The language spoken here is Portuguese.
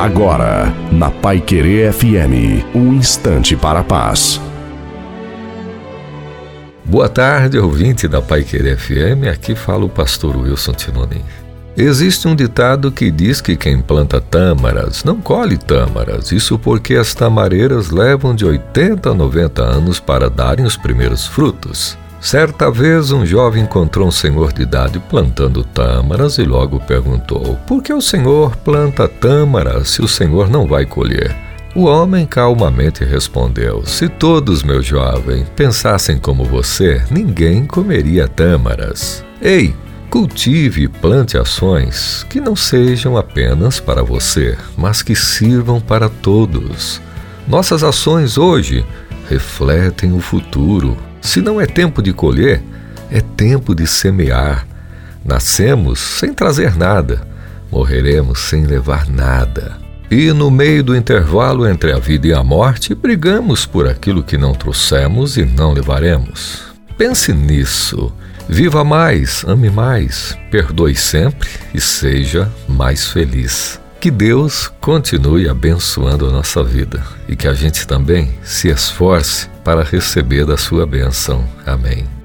Agora, na Pai Querer FM, um instante para a paz. Boa tarde, ouvinte da Pai Querer FM. Aqui fala o pastor Wilson Tinonim. Existe um ditado que diz que quem planta tâmaras não colhe tâmaras. Isso porque as tamareiras levam de 80 a 90 anos para darem os primeiros frutos. Certa vez um jovem encontrou um senhor de idade plantando tâmaras e logo perguntou: Por que o senhor planta tâmaras se o senhor não vai colher? O homem calmamente respondeu: Se todos, meu jovem, pensassem como você, ninguém comeria tâmaras. Ei, cultive e plante ações que não sejam apenas para você, mas que sirvam para todos. Nossas ações hoje refletem o futuro se não é tempo de colher, é tempo de semear. Nascemos sem trazer nada, morreremos sem levar nada. E no meio do intervalo entre a vida e a morte, brigamos por aquilo que não trouxemos e não levaremos. Pense nisso. Viva mais, ame mais, perdoe sempre e seja mais feliz. Que Deus continue abençoando a nossa vida e que a gente também se esforce para receber da sua bênção. Amém.